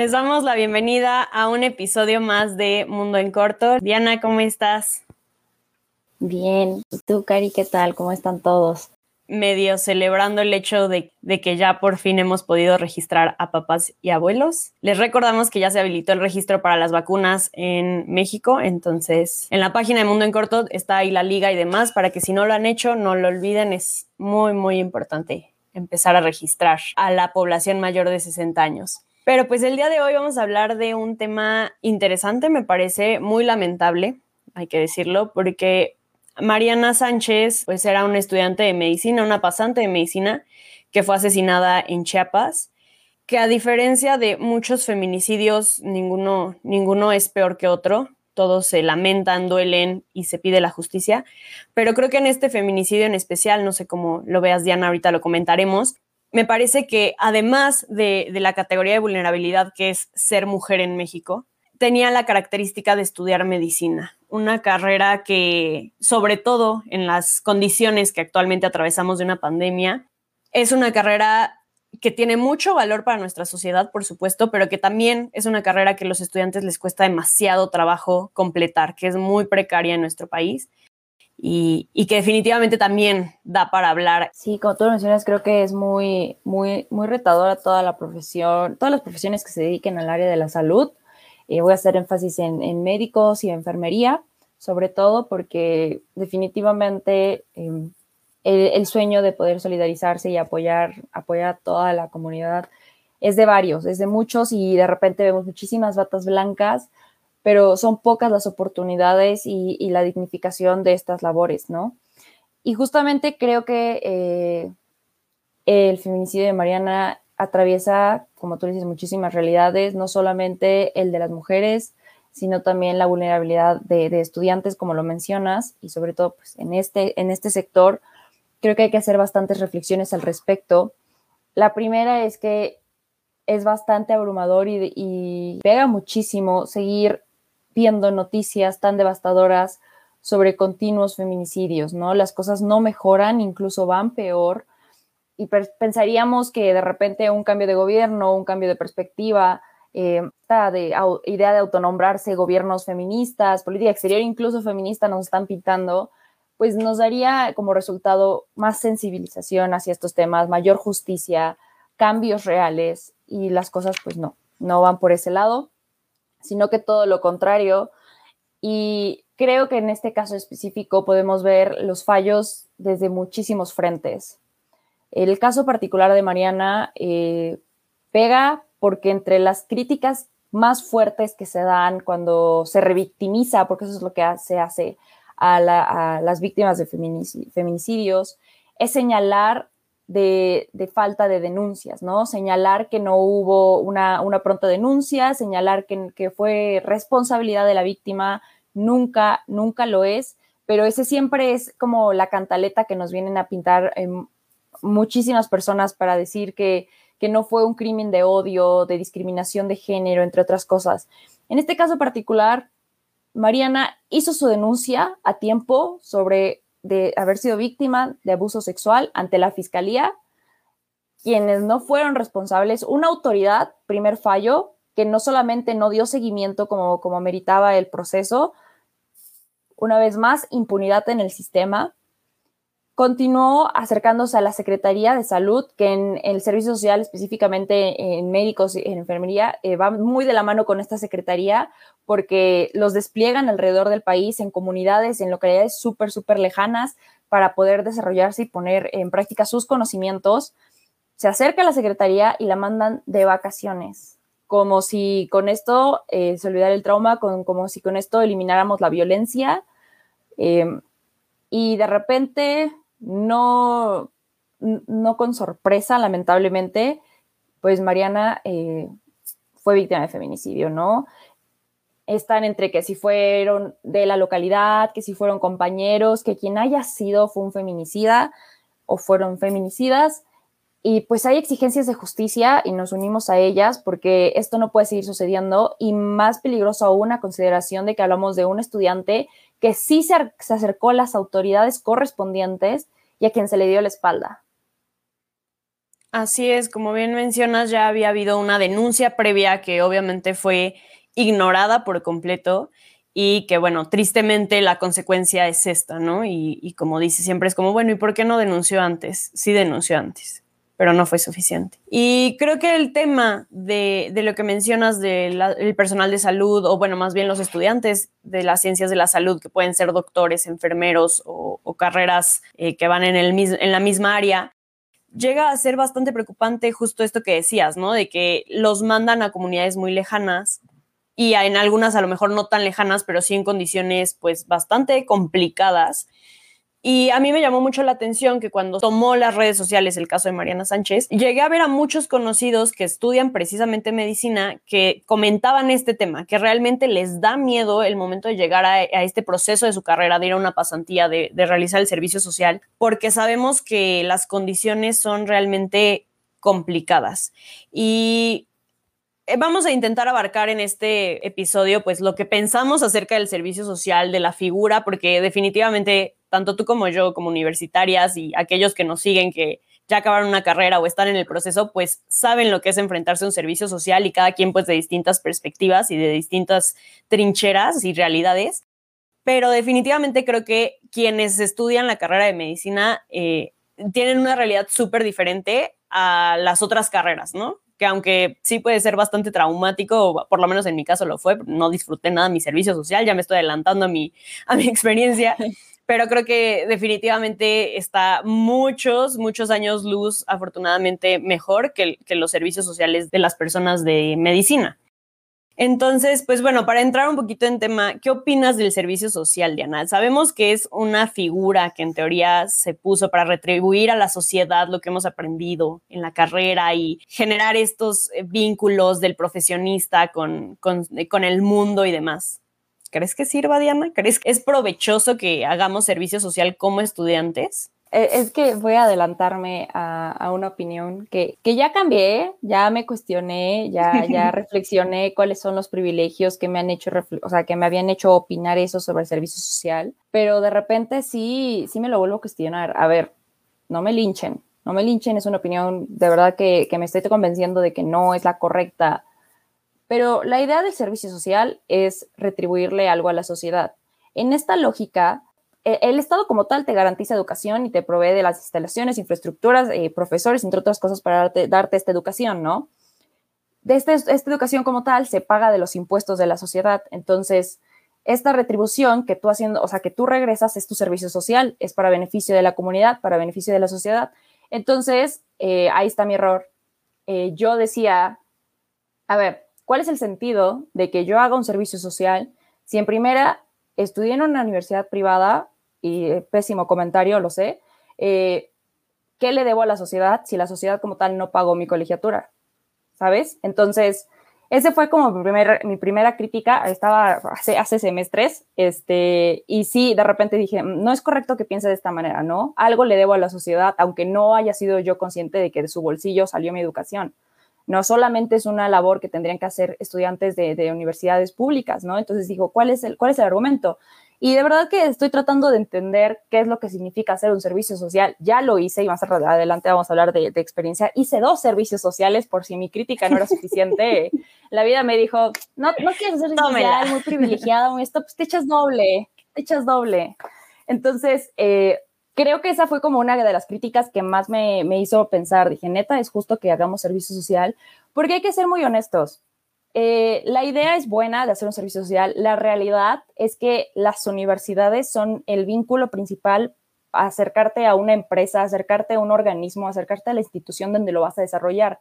Les damos la bienvenida a un episodio más de Mundo en Corto. Diana, ¿cómo estás? Bien. ¿Y tú, Cari, qué tal? ¿Cómo están todos? Medio celebrando el hecho de, de, que ya por fin hemos podido registrar a papás y abuelos. Les recordamos que ya se habilitó el registro para las vacunas en México, entonces en la página de Mundo en Corto está ahí la liga y demás para que si no lo han hecho, no lo olviden, es muy, muy importante empezar a registrar a la población mayor de 60 años. Pero pues el día de hoy vamos a hablar de un tema interesante, me parece muy lamentable, hay que decirlo, porque Mariana Sánchez pues era una estudiante de medicina, una pasante de medicina que fue asesinada en Chiapas, que a diferencia de muchos feminicidios, ninguno, ninguno es peor que otro, todos se lamentan, duelen y se pide la justicia, pero creo que en este feminicidio en especial, no sé cómo lo veas Diana, ahorita lo comentaremos, me parece que además de, la categoría de vulnerabilidad que es ser mujer en México, tenía la característica de estudiar medicina, una carrera que, sobre todo en las condiciones que actualmente atravesamos de una pandemia, es una carrera que tiene mucho valor para nuestra sociedad, por supuesto, pero que también es una carrera que a los estudiantes les cuesta demasiado trabajo completar, que es muy precaria en nuestro país y, que definitivamente también da para hablar. Sí, como tú lo mencionas, creo que es muy, muy, muy retadora toda la profesión, todas las profesiones que se dediquen al área de la salud. Eh, voy a hacer énfasis en, médicos y enfermería, sobre todo porque definitivamente em, el, sueño de poder solidarizarse y apoyar, apoyar a toda la comunidad es de varios, es de muchos y de repente vemos muchísimas batas blancas pero son pocas las oportunidades y, la dignificación de estas labores, ¿no? Y justamente creo que eh, el feminicidio de Mariana atraviesa, como tú dices, muchísimas realidades, no solamente el de las mujeres, sino también la vulnerabilidad de, estudiantes, como lo mencionas, y sobre todo pues, en, este, en este sector, creo que hay que hacer bastantes reflexiones al respecto. La primera es que es bastante abrumador y, y pega muchísimo seguir viendo noticias tan devastadoras sobre continuos feminicidios, ¿no? Las cosas no mejoran, incluso van peor. Y pensaríamos que de repente un cambio de gobierno, un cambio de perspectiva, eh, de, idea de autonombrarse gobiernos feministas, política exterior incluso feminista nos están pintando, pues nos daría como resultado más sensibilización hacia estos temas, mayor justicia, cambios reales y las cosas pues no, no van por ese lado sino que todo lo contrario. Y creo que en este caso específico podemos ver los fallos desde muchísimos frentes. El caso particular de Mariana eh, pega porque entre las críticas más fuertes que se dan cuando se revictimiza, porque eso es lo que se hace a, a las víctimas de feminicidios, es señalar de, falta de denuncias, ¿no? Señalar que no hubo una, pronta denuncia, señalar que, fue responsabilidad de la víctima, nunca, nunca lo es, pero ese siempre es como la cantaleta que nos vienen a pintar muchísimas personas para decir que, que no fue un crimen de odio, de discriminación de género, entre otras cosas. En este caso particular, Mariana hizo su denuncia a tiempo sobre de haber sido víctima de abuso sexual ante la fiscalía, quienes no fueron responsables, una autoridad, primer fallo, que no solamente no dio seguimiento como, como meritaba el proceso, una vez más, impunidad en el sistema, continuó acercándose a la Secretaría de Salud, que en, el servicio social, específicamente en médicos y en enfermería, eh, va muy de la mano con esta Secretaría porque los despliegan alrededor del país en comunidades, en localidades súper, súper lejanas para poder desarrollarse y poner en práctica sus conocimientos. Se acerca a la Secretaría y la mandan de vacaciones, como si con esto eh, se olvidara el trauma, como si con esto elimináramos la violencia. Eh, y de repente no, no con sorpresa, lamentablemente, pues Mariana eh, fue víctima de feminicidio, ¿no? Están entre que si fueron de la localidad, que si fueron compañeros, que quien haya sido fue un feminicida o fueron feminicidas. Y pues hay exigencias de justicia y nos unimos a ellas porque esto no puede seguir sucediendo y más peligroso aún a consideración de que hablamos de un estudiante que sí se, acercó a las autoridades correspondientes y a quien se le dio la espalda. Así es, como bien mencionas, ya había habido una denuncia previa que obviamente fue ignorada por completo y que, bueno, tristemente la consecuencia es esta, ¿no? Y, como dice siempre, es como, bueno, ¿y por qué no denunció antes? Sí denunció antes, pero no fue suficiente. Y creo que el tema de, lo que mencionas del personal de salud, o bueno, más bien los estudiantes de las ciencias de la salud, que pueden ser doctores, enfermeros o, carreras eh, que van en, el, en la misma área, llega a ser bastante preocupante justo esto que decías, ¿no? De que los mandan a comunidades muy lejanas y en algunas a lo mejor no tan lejanas, pero sí en condiciones pues bastante complicadas. Y a mí me llamó mucho la atención que cuando tomó las redes sociales el caso de Mariana Sánchez, llegué a ver a muchos conocidos que estudian precisamente medicina que comentaban este tema, que realmente les da miedo el momento de llegar a, este proceso de su carrera, de ir a una pasantía, de, de realizar el servicio social, porque sabemos que las condiciones son realmente complicadas. Y vamos a intentar abarcar en este episodio pues lo que pensamos acerca del servicio social, de la figura, porque definitivamente tanto tú como yo, como universitarias y aquellos que nos siguen que ya acabaron una carrera o están en el proceso, pues saben lo que es enfrentarse a un servicio social y cada quien pues de distintas perspectivas y de distintas trincheras y realidades. Pero definitivamente creo que quienes estudian la carrera de medicina eh, tienen una realidad súper diferente a las otras carreras, ¿no? Que aunque sí puede ser bastante traumático, por lo menos en mi caso lo fue, no disfruté nada de mi servicio social, ya me estoy adelantando a mi, a mi experiencia, pero creo que definitivamente está muchos, muchos años luz, afortunadamente, mejor que, que los servicios sociales de las personas de medicina. Entonces, pues bueno, para entrar un poquito en tema, ¿qué opinas del servicio social, Diana? Sabemos que es una figura que en teoría se puso para retribuir a la sociedad lo que hemos aprendido en la carrera y generar estos eh, vínculos del profesionista con, con, con el mundo y demás. ¿Crees que sirva, Diana? ¿Crees que es provechoso que hagamos servicio social como estudiantes? Eh, es que voy a adelantarme a, una opinión que, ya cambié, ya me cuestioné, ya, ya reflexioné cuáles son los privilegios que me han hecho, o sea, que me habían hecho opinar eso sobre el servicio social, pero de repente sí, sí me lo vuelvo a cuestionar. A ver, no me linchen, no me linchen, es una opinión de verdad que, que me estoy convenciendo de que no es la correcta, pero la idea del servicio social es retribuirle algo a la sociedad. En esta lógica, el Estado como tal te garantiza educación y te provee de las instalaciones, infraestructuras, eh, profesores, entre otras cosas, para darte, esta educación, ¿no? De este, esta educación como tal se paga de los impuestos de la sociedad. Entonces, esta retribución que tú haciendo, o sea, que tú regresas es tu servicio social, es para beneficio de la comunidad, para beneficio de la sociedad. Entonces, eh, ahí está mi error. Eh, yo decía, a ver, ¿cuál es el sentido de que yo haga un servicio social si en primera estudié en una universidad privada y eh, pésimo comentario, lo sé, eh, ¿qué le debo a la sociedad si la sociedad como tal no pagó mi colegiatura? ¿Sabes? Entonces, ese fue como mi, primera crítica, estaba hace, hace, semestres, este, y sí, de repente dije, mm, no es correcto que piense de esta manera, ¿no? Algo le debo a la sociedad, aunque no haya sido yo consciente de que de su bolsillo salió mi educación. No solamente es una labor que tendrían que hacer estudiantes de, de universidades públicas, ¿no? Entonces digo, ¿cuál es, el, ¿cuál es el argumento? Y de verdad que estoy tratando de entender qué es lo que significa hacer un servicio social. Ya lo hice y más adelante vamos a hablar de, experiencia. Hice dos servicios sociales por si mi crítica no era suficiente. La vida me dijo, no, no quieres ser social, muy privilegiada, muy esto, pues te echas doble, te echas doble. Entonces, eh, creo que esa fue como una de las críticas que más me, me hizo pensar. Dije, neta, es justo que hagamos servicio social, porque hay que ser muy honestos eh, la idea es buena de hacer un servicio social. La realidad es que las universidades son el vínculo principal a acercarte a una empresa, acercarte a un organismo, acercarte a la institución donde lo vas a desarrollar.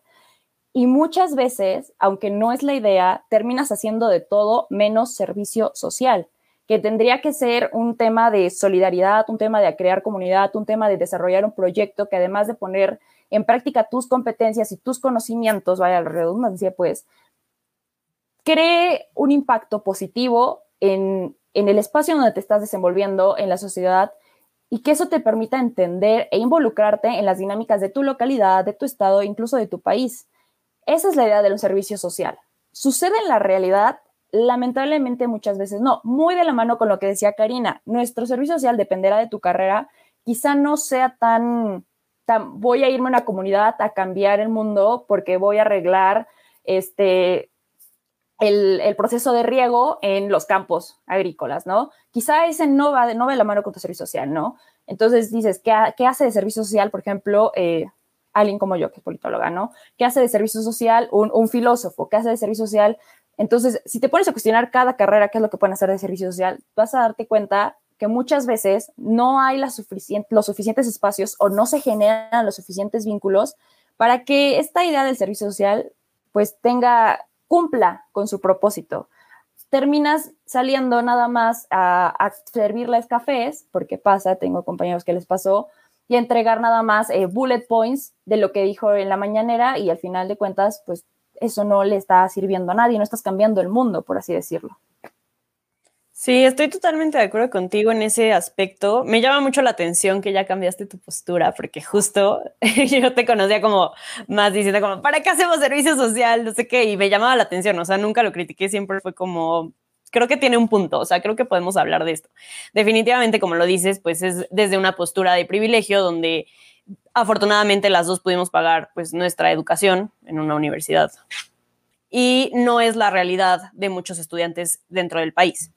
Y muchas veces, aunque no es la idea, terminas haciendo de todo menos servicio social, que tendría que ser un tema de solidaridad, un tema de crear comunidad, un tema de desarrollar un proyecto que además de poner en práctica tus competencias y tus conocimientos, vaya la redundancia, pues, cree un impacto positivo en, el espacio donde te estás desenvolviendo, en la sociedad, y que eso te permita entender e involucrarte en las dinámicas de tu localidad, de tu estado, incluso de tu país. Esa es la idea de un servicio social. ¿Sucede en la realidad? Lamentablemente muchas veces no. Muy de la mano con lo que decía Karina, nuestro servicio social dependerá de tu carrera, quizá no sea tan voy a irme a una comunidad a cambiar el mundo porque voy a arreglar este, el, proceso de riego en los campos agrícolas, ¿no? Quizá ese no va, no de la mano con tu servicio social, ¿no? Entonces dices, ¿qué, qué hace de servicio social, por ejemplo, eh, alguien como yo, que es politóloga, ¿no? ¿Qué hace de servicio social un, un, filósofo? ¿Qué hace de servicio social? Entonces, si te pones a cuestionar cada carrera, qué es lo que pueden hacer de servicio social, vas a darte cuenta que muchas veces no hay los suficientes espacios o no se generan los suficientes vínculos para que esta idea del servicio social pues tenga, cumpla con su propósito. Terminas saliendo nada más a, a servirles cafés, porque pasa, tengo compañeros que les pasó, y entregar nada más eh, bullet points de lo que dijo en la mañanera y al final de cuentas, pues eso no le está sirviendo a nadie, no estás cambiando el mundo, por así decirlo. Sí, estoy totalmente de acuerdo contigo en ese aspecto. Me llama mucho la atención que ya cambiaste tu postura, porque justo yo te conocía como más diciendo como, ¿para qué hacemos servicio social? No sé qué, y me llamaba la atención, o sea, nunca lo critiqué, siempre fue como, creo que tiene un punto, o sea, creo que podemos hablar de esto. Definitivamente, como lo dices, pues es desde una postura de privilegio donde afortunadamente las dos pudimos pagar pues nuestra educación en una universidad. Y no es la realidad de muchos estudiantes dentro del país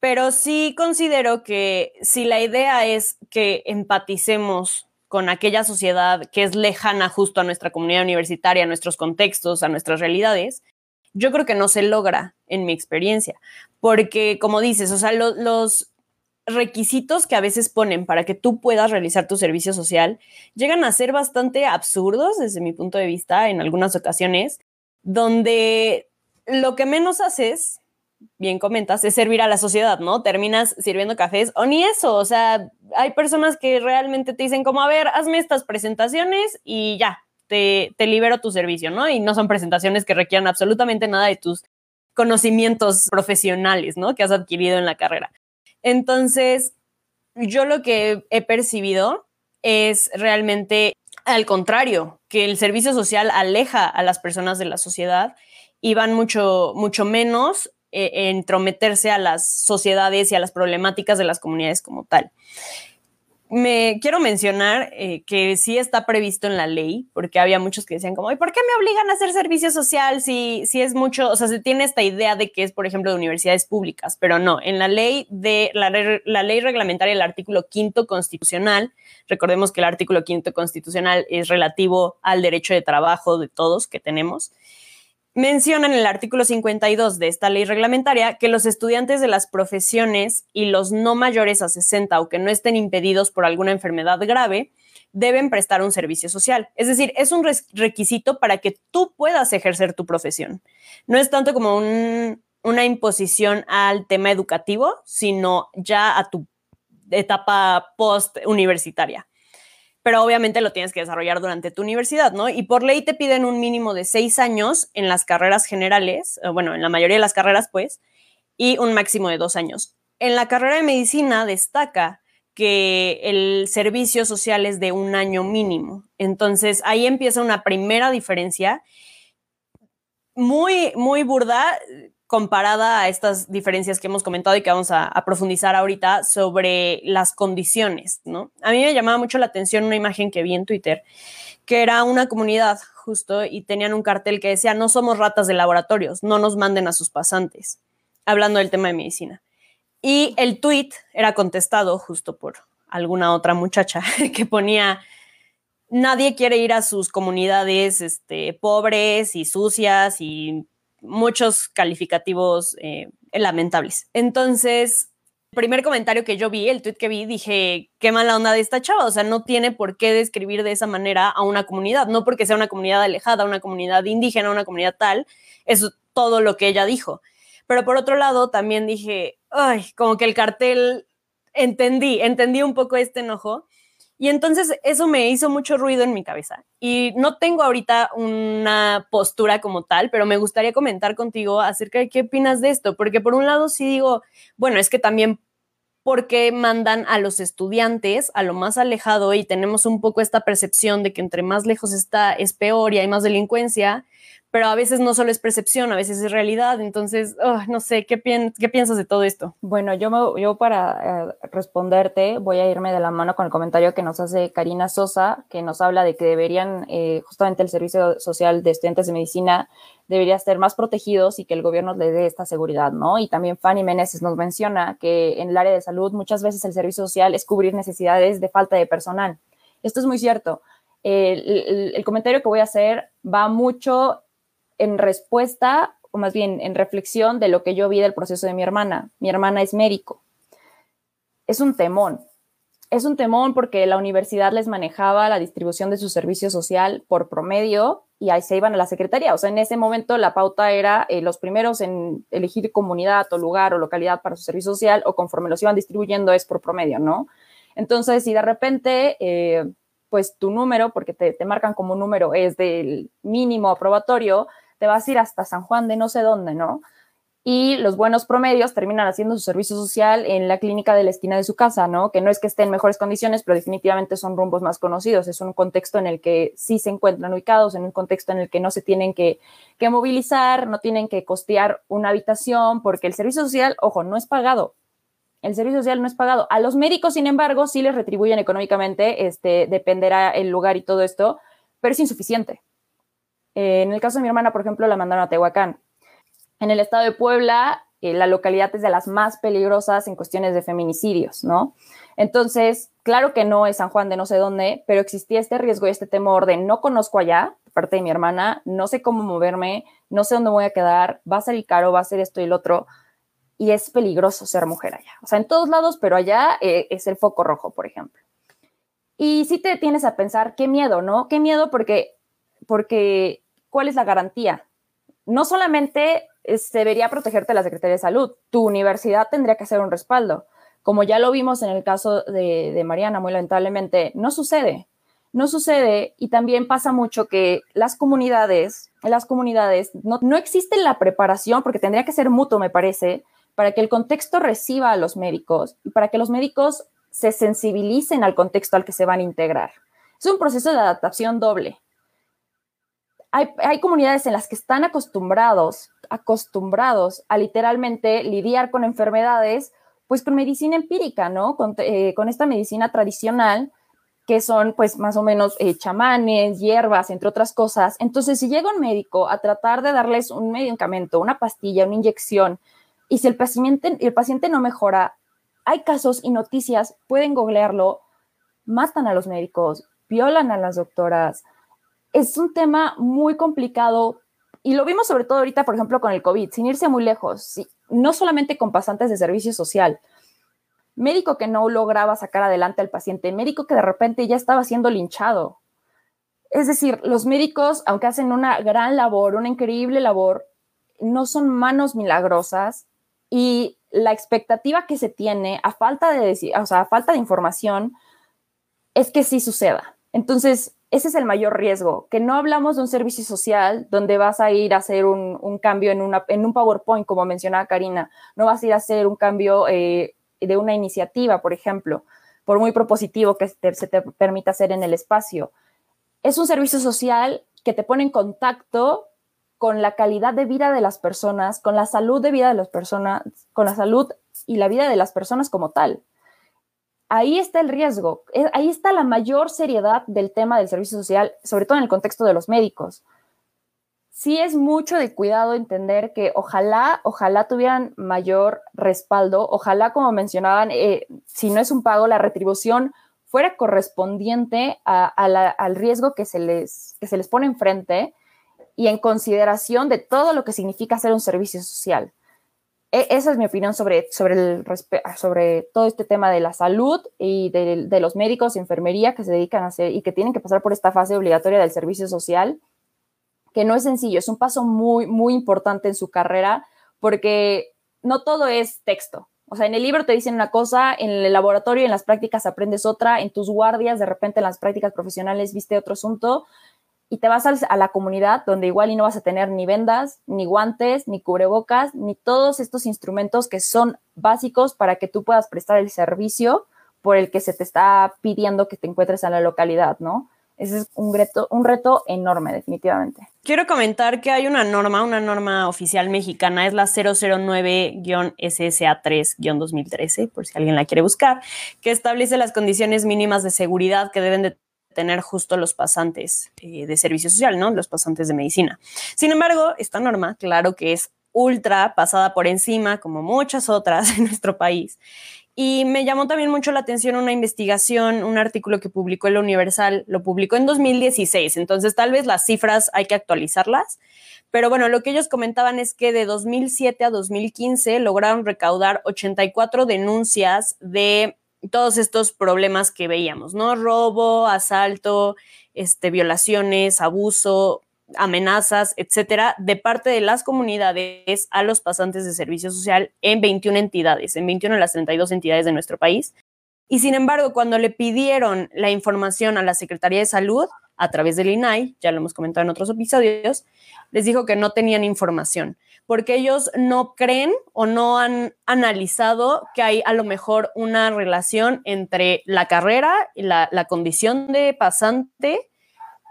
pero sí considero que si la idea es que empaticemos con aquella sociedad que es lejana justo a nuestra comunidad universitaria, a nuestros contextos, a nuestras realidades, yo creo que no se logra en mi experiencia, porque como dices, o sea, lo, los requisitos que a veces ponen para que tú puedas realizar tu servicio social llegan a ser bastante absurdos desde mi punto de vista en algunas ocasiones, donde lo que menos haces bien comentas, es servir a la sociedad, ¿no? Terminas sirviendo cafés o ni eso, o sea, hay personas que realmente te dicen como, a ver, hazme estas presentaciones y ya, te, te libero tu servicio, ¿no? Y no son presentaciones que requieran absolutamente nada de tus conocimientos profesionales, ¿no? Que has adquirido en la carrera. Entonces, yo lo que he percibido es realmente al contrario, que el servicio social aleja a las personas de la sociedad y van mucho, mucho menos eh, entrometerse a las sociedades y a las problemáticas de las comunidades como tal. Me quiero mencionar eh, que sí está previsto en la ley, porque había muchos que decían como, ¿y por qué me obligan a hacer servicio social si, si es mucho? O sea, se tiene esta idea de que es, por ejemplo, de universidades públicas, pero no, en la ley de la, ley reglamentaria del artículo quinto constitucional, recordemos que el artículo quinto constitucional es relativo al derecho de trabajo de todos que tenemos, menciona en el artículo 52 de esta ley reglamentaria que los estudiantes de las profesiones y los no mayores a 60 o que no estén impedidos por alguna enfermedad grave deben prestar un servicio social. Es decir, es un requisito para que tú puedas ejercer tu profesión. No es tanto como una imposición al tema educativo, sino ya a tu etapa post universitaria pero obviamente lo tienes que desarrollar durante tu universidad, ¿no? Y por ley te piden un mínimo de seis años en las carreras generales, eh, bueno, en la mayoría de las carreras, pues, y un máximo de dos años. En la carrera de medicina destaca que el servicio social es de un año mínimo. Entonces ahí empieza una primera diferencia muy, muy burda comparada a estas diferencias que hemos comentado y que vamos a, profundizar ahorita sobre las condiciones, ¿no? A mí me llamaba mucho la atención una imagen que vi en Twitter, que era una comunidad justo y tenían un cartel que decía, no somos ratas de laboratorios, no nos manden a sus pasantes, hablando del tema de medicina. Y el tweet era contestado justo por alguna otra muchacha que ponía, nadie quiere ir a sus comunidades este, pobres y sucias y muchos calificativos eh, lamentables. Entonces, el primer comentario que yo vi, el tweet que vi, dije, qué mala onda de esta chava, o sea, no tiene por qué describir de esa manera a una comunidad, no porque sea una comunidad alejada, una comunidad indígena, una comunidad tal, es todo lo que ella dijo. Pero por otro lado, también dije, ay, como que el cartel, entendí, entendí un poco este enojo y entonces eso me hizo mucho ruido en mi cabeza. Y no tengo ahorita una postura como tal, pero me gustaría comentar contigo acerca de qué opinas de esto, porque por un lado sí digo, bueno, es que también porque mandan a los estudiantes a lo más alejado y tenemos un poco esta percepción de que entre más lejos está es peor y hay más delincuencia, pero a veces no solo es percepción, a veces es realidad. Entonces, oh, no sé, ¿qué, ¿qué, piensas de todo esto? Bueno, yo, yo para eh, responderte voy a irme de la mano con el comentario que nos hace Karina Sosa, que nos habla de que deberían, eh, justamente el Servicio Social de Estudiantes de Medicina debería ser más protegidos y que el gobierno le dé esta seguridad, ¿no? Y también Fanny Meneses nos menciona que en el área de salud muchas veces el servicio social es cubrir necesidades de falta de personal. Esto es muy cierto. el, el comentario que voy a hacer va mucho en respuesta, o más bien en reflexión de lo que yo vi del proceso de mi hermana. Mi hermana es médico. Es un temón. Es un temón porque la universidad les manejaba la distribución de su servicio social por promedio y ahí se iban a la secretaría. O sea, en ese momento la pauta era eh, los primeros en elegir comunidad o lugar o localidad para su servicio social o conforme los iban distribuyendo es por promedio, ¿no? Entonces, si de repente, eh, pues tu número, porque te, te marcan como número, es del mínimo aprobatorio, te vas a ir hasta San Juan de no sé dónde, ¿no? Y los buenos promedios terminan haciendo su servicio social en la clínica de la esquina de su casa, ¿no? Que no es que esté en mejores condiciones, pero definitivamente son rumbos más conocidos. Es un contexto en el que sí se encuentran ubicados, en un contexto en el que no se tienen que, que movilizar, no tienen que costear una habitación, porque el servicio social, ojo, no es pagado. El servicio social no es pagado. A los médicos, sin embargo, sí les retribuyen económicamente, este, dependerá el lugar y todo esto, pero es insuficiente. Eh, en el caso de mi hermana, por ejemplo, la mandaron a Tehuacán. En el estado de Puebla, eh, la localidad es de las más peligrosas en cuestiones de feminicidios, ¿no? Entonces, claro que no es San Juan de no sé dónde, pero existía este riesgo y este temor de no conozco allá, parte de mi hermana, no sé cómo moverme, no sé dónde voy a quedar, va a ser caro, va a ser esto y lo otro, y es peligroso ser mujer allá. O sea, en todos lados, pero allá eh, es el foco rojo, por ejemplo. Y si te tienes a pensar, qué miedo, ¿no? Qué miedo porque, porque ¿cuál es la garantía? No solamente se debería protegerte la Secretaría de Salud, tu universidad tendría que hacer un respaldo. Como ya lo vimos en el caso de, Mariana, muy lamentablemente, no sucede. No sucede y también pasa mucho que las comunidades, las comunidades, no, no existe la preparación, porque tendría que ser mutuo, me parece, para que el contexto reciba a los médicos y para que los médicos se sensibilicen al contexto al que se van a integrar. Es un proceso de adaptación doble hay, comunidades en las que están acostumbrados, acostumbrados a literalmente lidiar con enfermedades, pues con medicina empírica, ¿no? Con, eh, esta medicina tradicional, que son pues más o menos eh, chamanes, hierbas, entre otras cosas. Entonces, si llega un médico a tratar de darles un medicamento, una pastilla, una inyección, y si el paciente, el paciente no mejora, hay casos y noticias, pueden googlearlo, matan a los médicos, violan a las doctoras, es un tema muy complicado y lo vimos sobre todo ahorita, por ejemplo, con el COVID, sin irse muy lejos, no solamente con pasantes de servicio social, médico que no lograba sacar adelante al paciente, médico que de repente ya estaba siendo linchado. Es decir, los médicos, aunque hacen una gran labor, una increíble labor, no son manos milagrosas y la expectativa que se tiene a falta de, o sea, a falta de información es que sí suceda. Entonces, ese es el mayor riesgo, que no hablamos de un servicio social donde vas a ir a hacer un, cambio en, un PowerPoint, como mencionaba Karina, no vas a ir a hacer un cambio eh, de una iniciativa, por ejemplo, por muy propositivo que se te permita hacer en el espacio. Es un servicio social que te pone en contacto con la calidad de vida de las personas, con la salud de vida de las personas, con la salud y la vida de las personas como tal ahí está el riesgo, eh, ahí está la mayor seriedad del tema del servicio social, sobre todo en el contexto de los médicos. Sí es mucho de cuidado entender que ojalá, ojalá tuvieran mayor respaldo, ojalá, como mencionaban, eh, si no es un pago, la retribución fuera correspondiente al riesgo que se, les, que se les pone enfrente y en consideración de todo lo que significa hacer un servicio social. E, esa es mi opinión sobre, el, sobre todo este tema de la salud y de, los médicos enfermería que se dedican a hacer y que tienen que pasar por esta fase obligatoria del servicio social, que no es sencillo, es un paso muy, muy importante en su carrera porque no todo es texto. O sea, en el libro te dicen una cosa, en el laboratorio, en las prácticas aprendes otra, en tus guardias, de repente en las prácticas profesionales viste otro asunto y te vas a, la comunidad donde igual y no vas a tener ni vendas, ni guantes, ni cubrebocas, ni todos estos instrumentos que son básicos para que tú puedas prestar el servicio por el que se te está pidiendo que te encuentres en la localidad, ¿no? Ese es un reto, un reto enorme, definitivamente. Quiero comentar que hay una norma, una norma oficial mexicana, es la 009-SSA3-2013, por si alguien la quiere buscar, que establece las condiciones mínimas de seguridad que deben de tener justo los pasantes eh, de servicio social, ¿no? Los pasantes de medicina. Sin embargo, esta norma, claro que es ultra pasada por encima, como muchas otras en nuestro país. Y me llamó también mucho la atención una investigación, un artículo que publicó el Universal, lo publicó en 2016, entonces tal vez las cifras hay que actualizarlas, pero bueno, lo que ellos comentaban es que de 2007 a 2015 lograron recaudar 84 denuncias de todos estos problemas que veíamos, ¿no? Robo, asalto, este, violaciones, abuso, amenazas, etcétera, de parte de las comunidades a los pasantes de servicio social en 21 entidades, en 21 de las 32 entidades de nuestro país. Y sin embargo, cuando le pidieron la información a la Secretaría de Salud a través del INAI, ya lo hemos comentado en otros episodios, les dijo que no tenían información porque ellos no creen o no han analizado que hay a lo mejor una relación entre la carrera y la, condición de pasante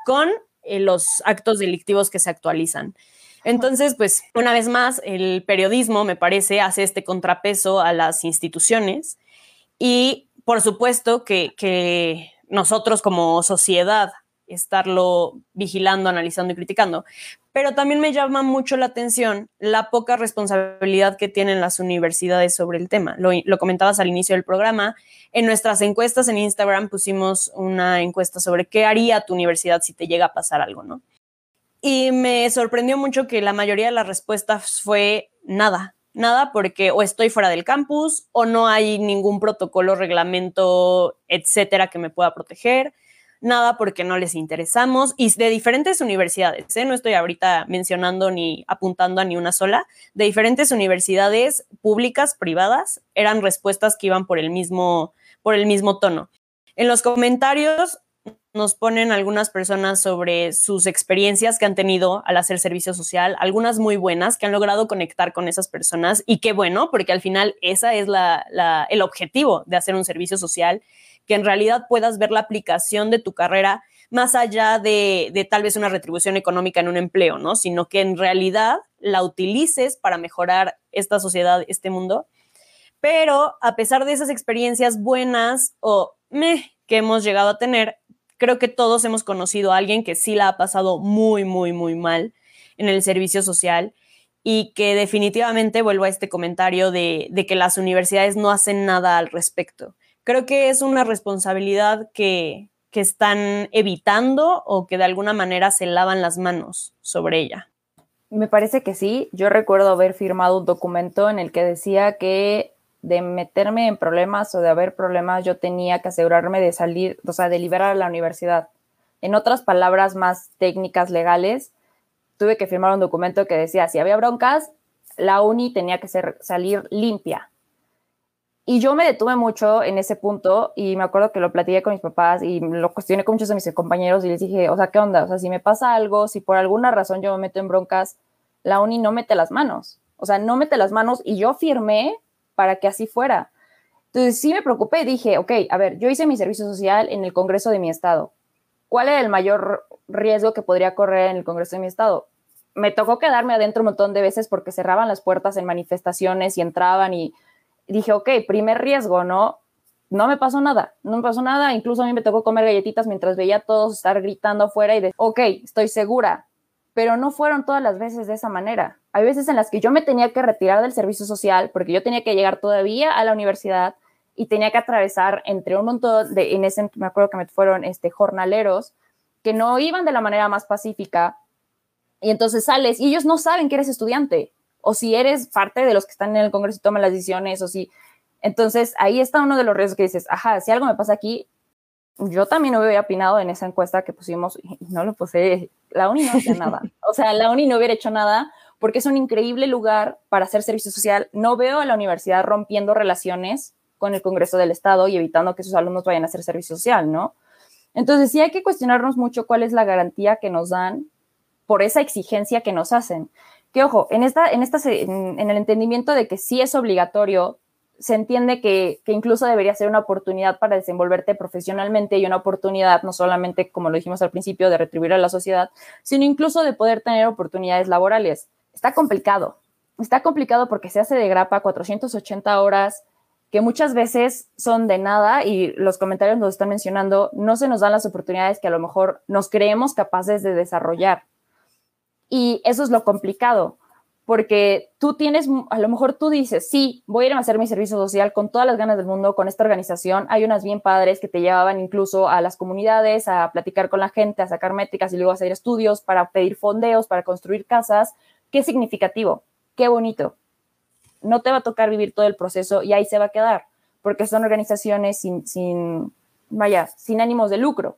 con eh, los actos delictivos que se actualizan. Entonces, pues una vez más, el periodismo, me parece, hace este contrapeso a las instituciones y por supuesto que, que nosotros como sociedad estarlo vigilando, analizando y criticando. Pero también me llama mucho la atención la poca responsabilidad que tienen las universidades sobre el tema. Lo, comentabas al inicio del programa. En nuestras encuestas en Instagram pusimos una encuesta sobre qué haría tu universidad si te llega a pasar algo, ¿no? Y me sorprendió mucho que la mayoría de las respuestas fue nada, nada porque o estoy fuera del campus o no hay ningún protocolo, reglamento, etcétera, que me pueda proteger nada porque no les interesamos y de diferentes universidades, ¿eh? no estoy ahorita mencionando ni apuntando a ni una sola, de diferentes universidades públicas, privadas, eran respuestas que iban por el mismo, por el mismo tono. En los comentarios nos ponen algunas personas sobre sus experiencias que han tenido al hacer servicio social, algunas muy buenas que han logrado conectar con esas personas y qué bueno, porque al final esa es la, el objetivo de hacer un servicio social que en realidad puedas ver la aplicación de tu carrera más allá de, tal vez una retribución económica en un empleo, ¿no? Sino que en realidad la utilices para mejorar esta sociedad, este mundo. Pero a pesar de esas experiencias buenas o meh, que hemos llegado a tener, creo que todos hemos conocido a alguien que sí la ha pasado muy, muy, muy mal en el servicio social y que definitivamente vuelvo a este comentario de, de que las universidades no hacen nada al respecto creo que es una responsabilidad que, que están evitando o que de alguna manera se lavan las manos sobre ella. Me parece que sí. Yo recuerdo haber firmado un documento en el que decía que de meterme en problemas o de haber problemas, yo tenía que asegurarme de salir, o sea, de liberar a la universidad. En otras palabras más técnicas legales, tuve que firmar un documento que decía, si había broncas, la uni tenía que ser, salir limpia. Y yo me detuve mucho en ese punto y me acuerdo que lo platiqué con mis papás y lo cuestioné con muchos de mis compañeros y les dije, o sea, ¿qué onda? O sea, si me pasa algo, si por alguna razón yo me meto en broncas, la uni no mete las manos. O sea, no mete las manos y yo firmé para que así fuera. Entonces sí me preocupé y dije, ok, a ver, yo hice mi servicio social en el Congreso de mi estado. ¿Cuál era el mayor riesgo que podría correr en el Congreso de mi estado? Me tocó quedarme adentro un montón de veces porque cerraban las puertas en manifestaciones y entraban y dije, ok, primer riesgo, ¿no? No me pasó nada, no me pasó nada, incluso a mí me tocó comer galletitas mientras veía a todos estar gritando afuera y de, ok, estoy segura, pero no fueron todas las veces de esa manera. Hay veces en las que yo me tenía que retirar del servicio social porque yo tenía que llegar todavía a la universidad y tenía que atravesar entre un montón de, en ese, me acuerdo que me fueron este, jornaleros que no iban de la manera más pacífica y entonces sales y ellos no saben que eres estudiante o si eres parte de los que están en el Congreso y toman las decisiones, o si... Entonces, ahí está uno de los riesgos que dices, ajá, si algo me pasa aquí, yo también no hubiera opinado en esa encuesta que pusimos y no lo puse, la UNI no hacía nada. O sea, la UNI no hubiera hecho nada porque es un increíble lugar para hacer servicio social. No veo a la universidad rompiendo relaciones con el Congreso del Estado y evitando que sus alumnos vayan a hacer servicio social, ¿no? Entonces, sí hay que cuestionarnos mucho cuál es la garantía que nos dan por esa exigencia que nos hacen. Que ojo, en, esta, en, esta, en, el entendimiento de que sí es obligatorio se entiende que, que, incluso debería ser una oportunidad para desenvolverte profesionalmente y una oportunidad no solamente, como lo dijimos al principio, de retribuir a la sociedad, sino incluso de poder tener oportunidades laborales. Está complicado, está complicado porque se hace de grapa 480 horas, que muchas veces son de nada y los comentarios nos están mencionando, no se nos dan las oportunidades que a lo mejor nos creemos capaces de desarrollar. Y eso es lo complicado, porque tú tienes, a lo mejor tú dices, sí, voy a ir a hacer mi servicio social con todas las ganas del mundo, con esta organización. Hay unas bien padres que te llevaban incluso a las comunidades, a platicar con la gente, a sacar métricas y luego a hacer estudios para pedir fondeos, para construir casas. Qué significativo, qué bonito no te va a tocar vivir todo el proceso y ahí se va a quedar, porque son organizaciones sin, sin vaya, sin ánimos de lucro.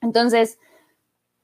Entonces,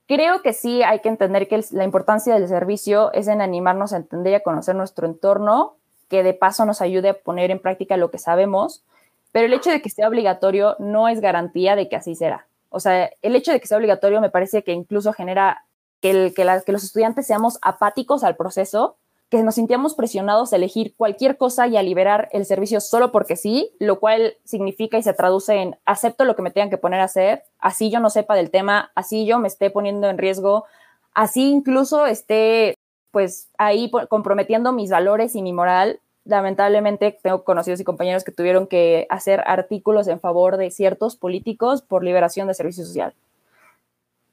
creo que sí hay que entender que la importancia del servicio es en animarnos a entender y a conocer nuestro entorno, que de paso nos ayude a poner en práctica lo que sabemos, pero el hecho de que sea obligatorio no es garantía de que así será. O sea, el hecho de que sea obligatorio me parece que incluso genera que, los estudiantes seamos apáticos al proceso que nos sintiéramos presionados a elegir cualquier cosa y a liberar el servicio solo porque sí, lo cual significa y se traduce en acepto lo que me tengan que poner a hacer, así yo no sepa del tema, así yo me esté poniendo en riesgo, así incluso esté pues ahí comprometiendo mis valores y mi moral. Lamentablemente tengo conocidos y compañeros que tuvieron que hacer artículos en favor de ciertos políticos por liberación de servicio social.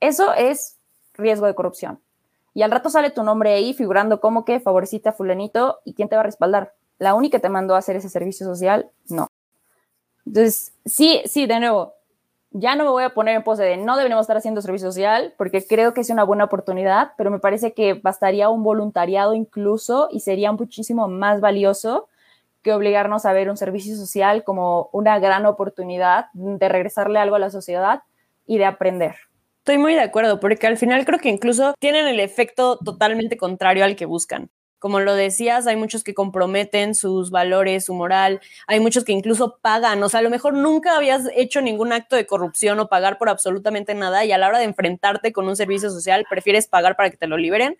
Eso es riesgo de corrupción y al rato sale tu nombre ahí figurando como que favorecita fulanito y quién te va a respaldar. La única que te mandó a hacer ese servicio social, no. Entonces, sí, sí, de nuevo, ya no me voy a poner en pose de no deberíamos estar haciendo servicio social porque creo que es una buena oportunidad, pero me parece que bastaría un voluntariado incluso y sería muchísimo más valioso que obligarnos a ver un servicio social como una gran oportunidad de regresarle algo a la sociedad y de aprender. Estoy muy de acuerdo, porque al final creo que incluso tienen el efecto totalmente contrario al que buscan. Como lo decías, hay muchos que comprometen sus valores, su moral, hay muchos que incluso pagan, o sea, a lo mejor nunca habías hecho ningún acto de corrupción o pagar por absolutamente nada y a la hora de enfrentarte con un servicio social prefieres pagar para que te lo liberen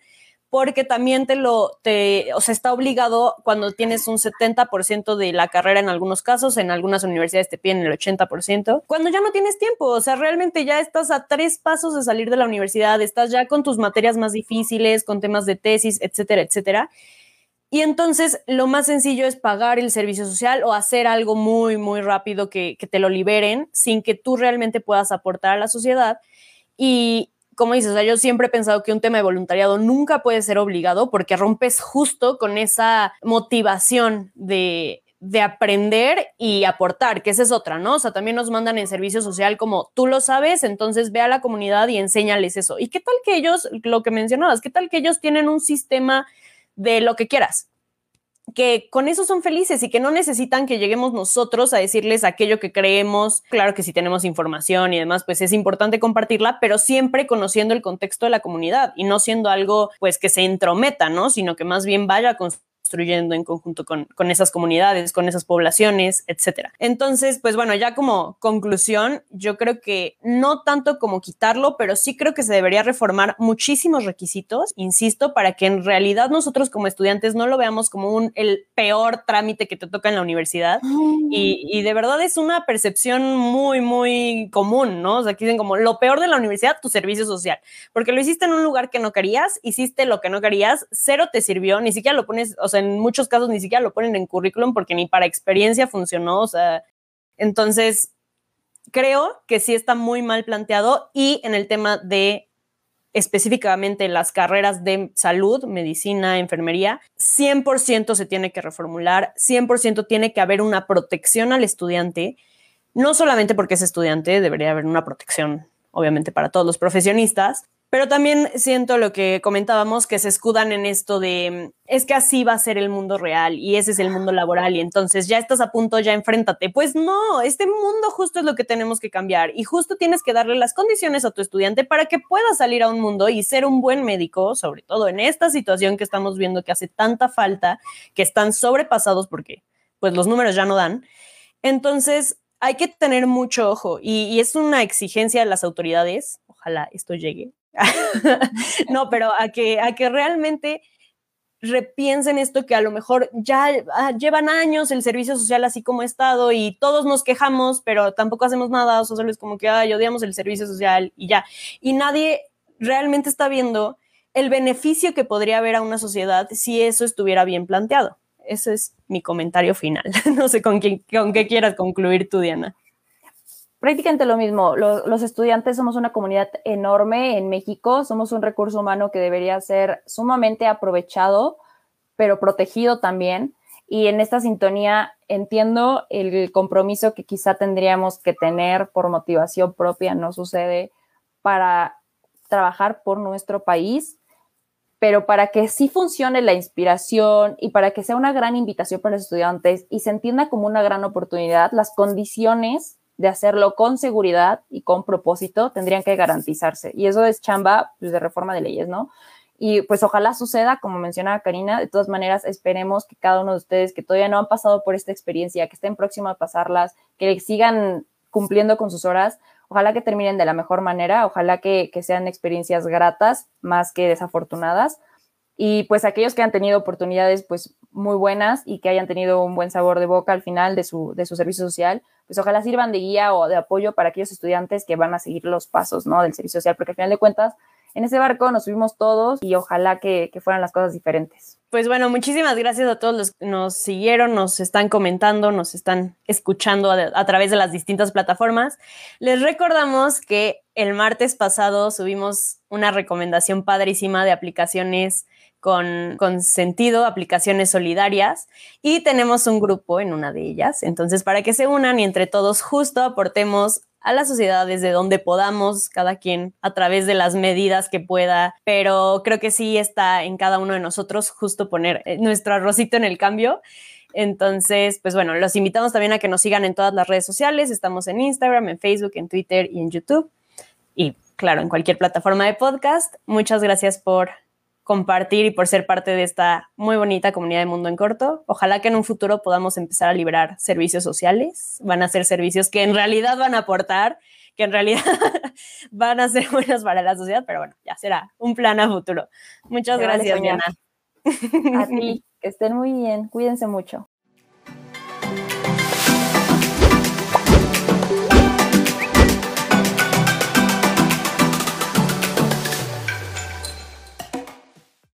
porque también te lo, te, o sea, está obligado cuando tienes un 70% de la carrera en algunos casos, en algunas universidades te piden el 80%, cuando ya no tienes tiempo, o sea, realmente ya estás a tres pasos de salir de la universidad, estás ya con tus materias más difíciles, con temas de tesis, etcétera, etcétera. Y entonces lo más sencillo es pagar el servicio social o hacer algo muy, muy rápido que, que te lo liberen sin que tú realmente puedas aportar a la sociedad. Y, como dices, o sea, yo siempre he pensado que un tema de voluntariado nunca puede ser obligado porque rompes justo con esa motivación de, de aprender y aportar, que esa es otra, ¿no? O sea, también nos mandan en servicio social como tú lo sabes, entonces ve a la comunidad y enséñales eso. ¿Y qué tal que ellos, lo que mencionabas, qué tal que ellos tienen un sistema de lo que quieras? Que con eso son felices y que no necesitan que lleguemos nosotros a decirles aquello que creemos. Claro que si tenemos información y demás, pues es importante compartirla, pero siempre conociendo el contexto de la comunidad y no siendo algo pues que se entrometa, ¿no? Sino que más bien vaya con construyendo en conjunto con, con esas comunidades, con esas poblaciones, etcétera. Entonces, pues bueno, ya como conclusión, yo creo que no tanto como quitarlo, pero sí creo que se debería reformar muchísimos requisitos, insisto, para que en realidad nosotros como estudiantes no lo veamos como un, el peor trámite que te toca en la universidad. Y, y de verdad es una percepción muy, muy común, ¿no? O sea, aquí dicen como lo peor de la universidad, tu servicio social, porque lo hiciste en un lugar que no querías, hiciste lo que no querías, cero te sirvió, ni siquiera lo pones, o sea, en muchos casos ni siquiera lo ponen en currículum porque ni para experiencia funcionó, o sea, entonces creo que sí está muy mal planteado y en el tema de específicamente las carreras de salud, medicina, enfermería, 100% se tiene que reformular, 100% tiene que haber una protección al estudiante, no solamente porque es estudiante, debería haber una protección, obviamente, para todos los profesionistas, pero también siento lo que comentábamos, que se escudan en esto de, es que así va a ser el mundo real y ese es el mundo laboral y entonces ya estás a punto, ya enfréntate. Pues no, este mundo justo es lo que tenemos que cambiar y justo tienes que darle las condiciones a tu estudiante para que pueda salir a un mundo y ser un buen médico, sobre todo en esta situación que estamos viendo que hace tanta falta, que están sobrepasados porque pues los números ya no dan. Entonces, hay que tener mucho ojo y, y es una exigencia de las autoridades, ojalá esto llegue, no, pero a que, a que realmente repiensen esto que a lo mejor ya ah, llevan años el servicio social así como ha estado y todos nos quejamos, pero tampoco hacemos nada, o sea, solo es como que, ay, odiamos el servicio social y ya. Y nadie realmente está viendo el beneficio que podría haber a una sociedad si eso estuviera bien planteado. Ese es mi comentario final. no sé con, con qué quieras concluir tú, Diana prácticamente lo mismo. Los, estudiantes somos una comunidad enorme en México, somos un recurso humano que debería ser sumamente aprovechado, pero protegido también. Y en esta sintonía entiendo el compromiso que quizá tendríamos que tener por motivación propia, no sucede, para trabajar por nuestro país, pero para que sí funcione la inspiración y para que sea una gran invitación para los estudiantes y se entienda como una gran oportunidad, las condiciones de hacerlo con seguridad y con propósito tendrían que garantizarse. Y eso es chamba pues, de reforma de leyes, ¿no? Y pues ojalá suceda, como mencionaba Karina, de todas maneras esperemos que cada uno de ustedes que todavía no han pasado por esta experiencia, que estén próximos a pasarlas, que sigan cumpliendo con sus horas, ojalá que terminen de la mejor manera, ojalá que, que sean experiencias gratas más que desafortunadas. Y pues aquellos que han tenido oportunidades pues muy buenas y que hayan tenido un buen sabor de boca al final de su, de su servicio social, pues ojalá sirvan de guía o de apoyo para aquellos estudiantes que van a seguir los pasos, ¿no? Del servicio social, porque al final de cuentas, en ese barco nos subimos todos y ojalá que, fueran las cosas diferentes. Pues bueno, muchísimas gracias a todos los que nos siguieron, nos están comentando, nos están escuchando a, través de las distintas plataformas. Les recordamos que el martes pasado subimos una recomendación padrísima de aplicaciones con, sentido, aplicaciones solidarias, y tenemos un grupo en una de ellas. Entonces, para que se unan y entre todos justo aportemos a la sociedad desde donde podamos, cada quien a través de las medidas que pueda, pero creo que sí está en cada uno de nosotros justo poner eh, nuestro arrocito en el cambio. Entonces, pues bueno, los invitamos también a que nos sigan en todas las redes sociales. Estamos en Instagram, en Facebook, en Twitter y en YouTube. Y claro, en cualquier plataforma de podcast. Muchas gracias por compartir y por ser parte de esta muy bonita comunidad de Mundo en Corto. Ojalá que en un futuro podamos empezar a liberar servicios sociales. Van a ser servicios que en realidad van a aportar, que en realidad van a ser buenos para la sociedad, pero bueno, ya será un plan a futuro. Muchas gracias, Diana. A ti, que estén muy bien. Cuídense mucho.